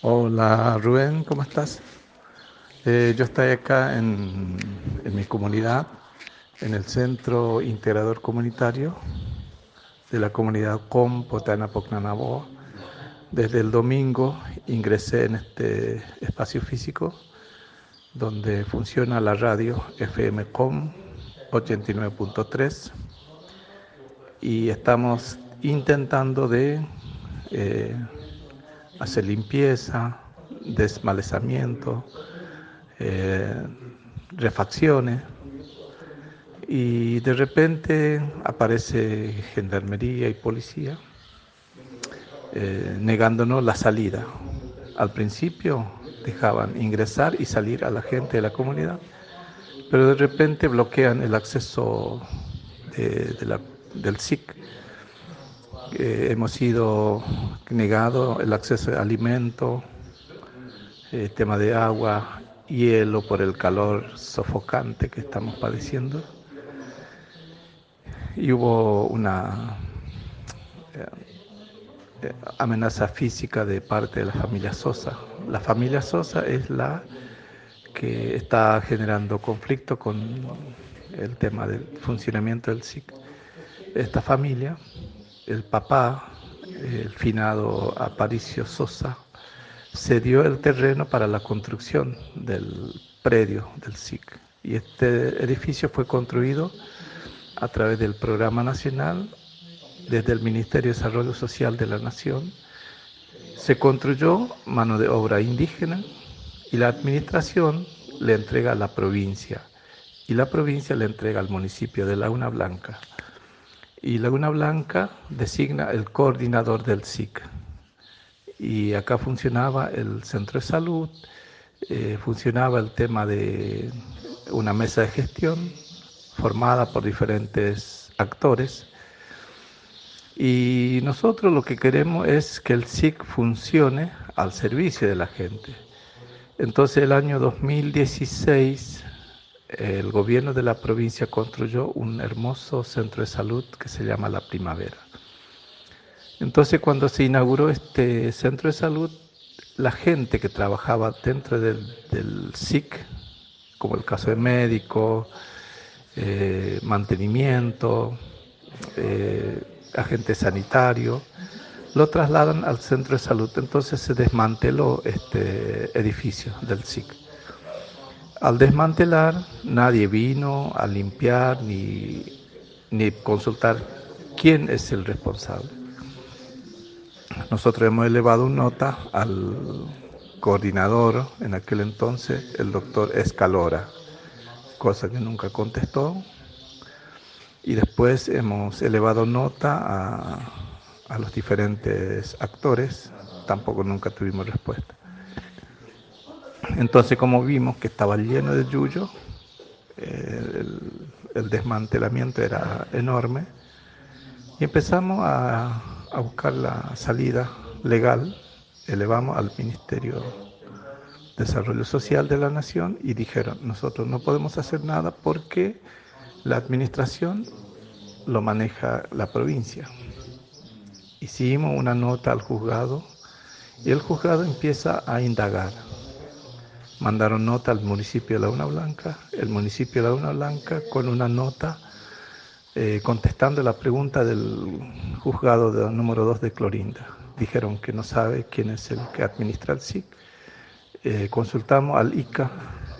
Hola Rubén, ¿cómo estás? Eh, yo estoy acá en, mi comunidad, en el Centro Integrador Comunitario de la comunidad Com Potana Pocnanaboa. Desde el domingo ingresé en este espacio físico donde funciona la radio FMCOM 89.3 y estamos intentando de eh, hacer limpieza, desmalezamiento, eh, refacciones y de repente aparece gendarmería y policía eh, negándonos la salida. Al principio dejaban ingresar y salir a la gente de la comunidad, pero de repente bloquean el acceso del SIC. Eh, hemos sido negado el acceso a alimento, eh, tema de agua, hielo por el calor sofocante que estamos padeciendo. Y hubo una eh, amenaza física de parte de la familia Sosa, la familia Sosa es la que está generando conflicto con el tema del funcionamiento del SIC. Esta familia, el papá, el finado Aparicio Sosa, cedió el terreno para la construcción del predio del SIC. Y este edificio fue construido a través del Programa Nacional, desde el Ministerio de Desarrollo Social de la Nación, se construyó mano de obra indígena y la administración le entrega a la provincia y la provincia le entrega al municipio de Laguna Blanca. Y Laguna Blanca designa el coordinador del SIC. Y acá funcionaba el centro de salud, eh, funcionaba el tema de una mesa de gestión formada por diferentes actores y nosotros lo que queremos es que el SIC funcione al servicio de la gente. Entonces el año 2016 el gobierno de la provincia construyó un hermoso centro de salud que se llama La Primavera. Entonces cuando se inauguró este centro de salud, la gente que trabajaba dentro del, SIC, como el caso de médico, eh, mantenimiento, eh, agente sanitario, lo trasladan al centro de salud. Entonces se desmanteló este edificio del SIC. Al desmantelar, nadie vino a limpiar ni, ni consultar quién es el responsable. Nosotros hemos elevado nota al coordinador en aquel entonces, el doctor Escalora, cosa que nunca contestó, y después hemos elevado nota a, los diferentes actores, tampoco nunca tuvimos respuesta. Entonces, como vimos que estaba lleno de yuyo, eh, el, desmantelamiento era enorme y empezamos a, a buscar la salida legal, elevamos al Ministerio de Desarrollo Social de la Nación y dijeron, nosotros no podemos hacer nada porque la administración lo maneja la provincia. Hicimos una nota al juzgado y el juzgado empieza a indagar. Mandaron nota al municipio de Laguna Blanca, el municipio de Laguna Blanca con una nota eh, contestando la pregunta del juzgado de, número 2 de Clorinda. Dijeron que no sabe quién es el que administra el SIC. Eh, consultamos al ICA,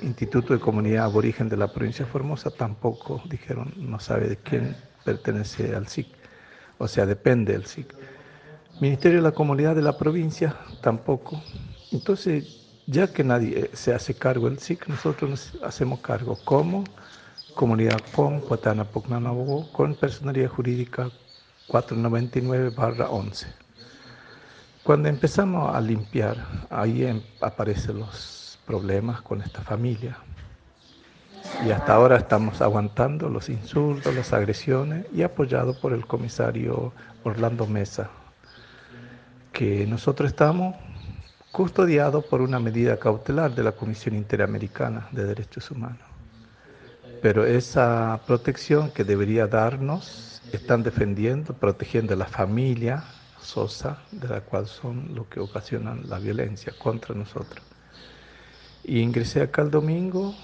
Instituto de Comunidad Aborigen de la provincia de Formosa, tampoco dijeron, no sabe de quién pertenece al SIC, o sea, depende del SIC. Ministerio de la Comunidad de la provincia, tampoco. Entonces, ya que nadie se hace cargo del SIC, nosotros nos hacemos cargo como comunidad con Cuatana con personalidad jurídica 499-11. Cuando empezamos a limpiar, ahí em, aparecen los problemas con esta familia. Y hasta ahora estamos aguantando los insultos, las agresiones y apoyado por el comisario Orlando Mesa, que nosotros estamos custodiados por una medida cautelar de la Comisión Interamericana de Derechos Humanos. Pero esa protección que debería darnos están defendiendo, protegiendo a la familia Sosa, de la cual son los que ocasionan la violencia contra nosotros. Y ingresé acá el domingo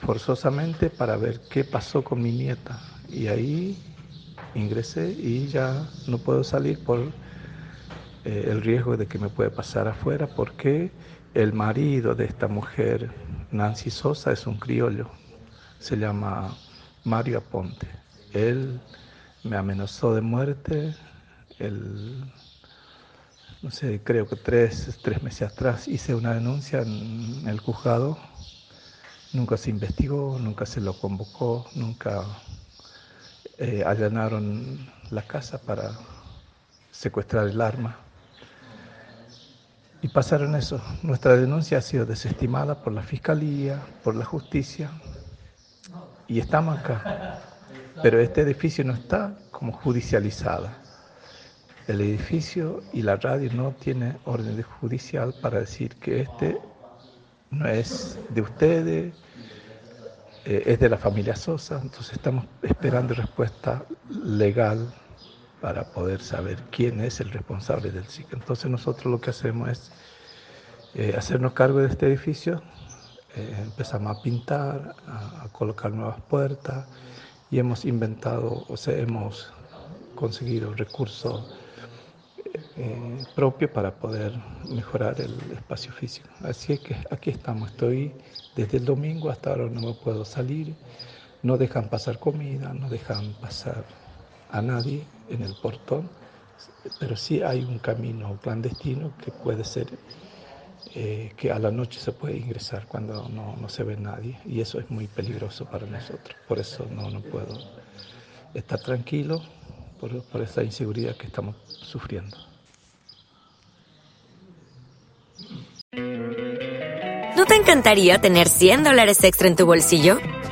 forzosamente para ver qué pasó con mi nieta. Y ahí ingresé y ya no puedo salir por eh, el riesgo de que me puede pasar afuera porque el marido de esta mujer, Nancy Sosa, es un criollo, se llama Mario Aponte. Él me amenazó de muerte, el, no sé, creo que tres, tres meses atrás hice una denuncia en el juzgado, nunca se investigó, nunca se lo convocó, nunca eh, allanaron la casa para secuestrar el arma. Y pasaron eso. Nuestra denuncia ha sido desestimada por la Fiscalía, por la Justicia, y estamos acá. Pero este edificio no está como judicializado. El edificio y la radio no tienen orden judicial para decir que este no es de ustedes, eh, es de la familia Sosa, entonces estamos esperando respuesta legal para poder saber quién es el responsable del SIC. Entonces nosotros lo que hacemos es eh, hacernos cargo de este edificio, eh, empezamos a pintar, a, colocar nuevas puertas y hemos inventado, o sea, hemos conseguido recursos eh, propios para poder mejorar el espacio físico. Así es que aquí estamos, estoy desde el domingo hasta ahora no me puedo salir, no dejan pasar comida, no dejan pasar a nadie en el portón, pero sí hay un camino clandestino que puede ser eh, que a la noche se puede ingresar cuando no, no, se ve nadie y eso es muy peligroso para nosotros. Por eso no, no puedo estar tranquilo por, por esa inseguridad que estamos sufriendo. ¿No te encantaría tener 100 dólares extra en tu bolsillo?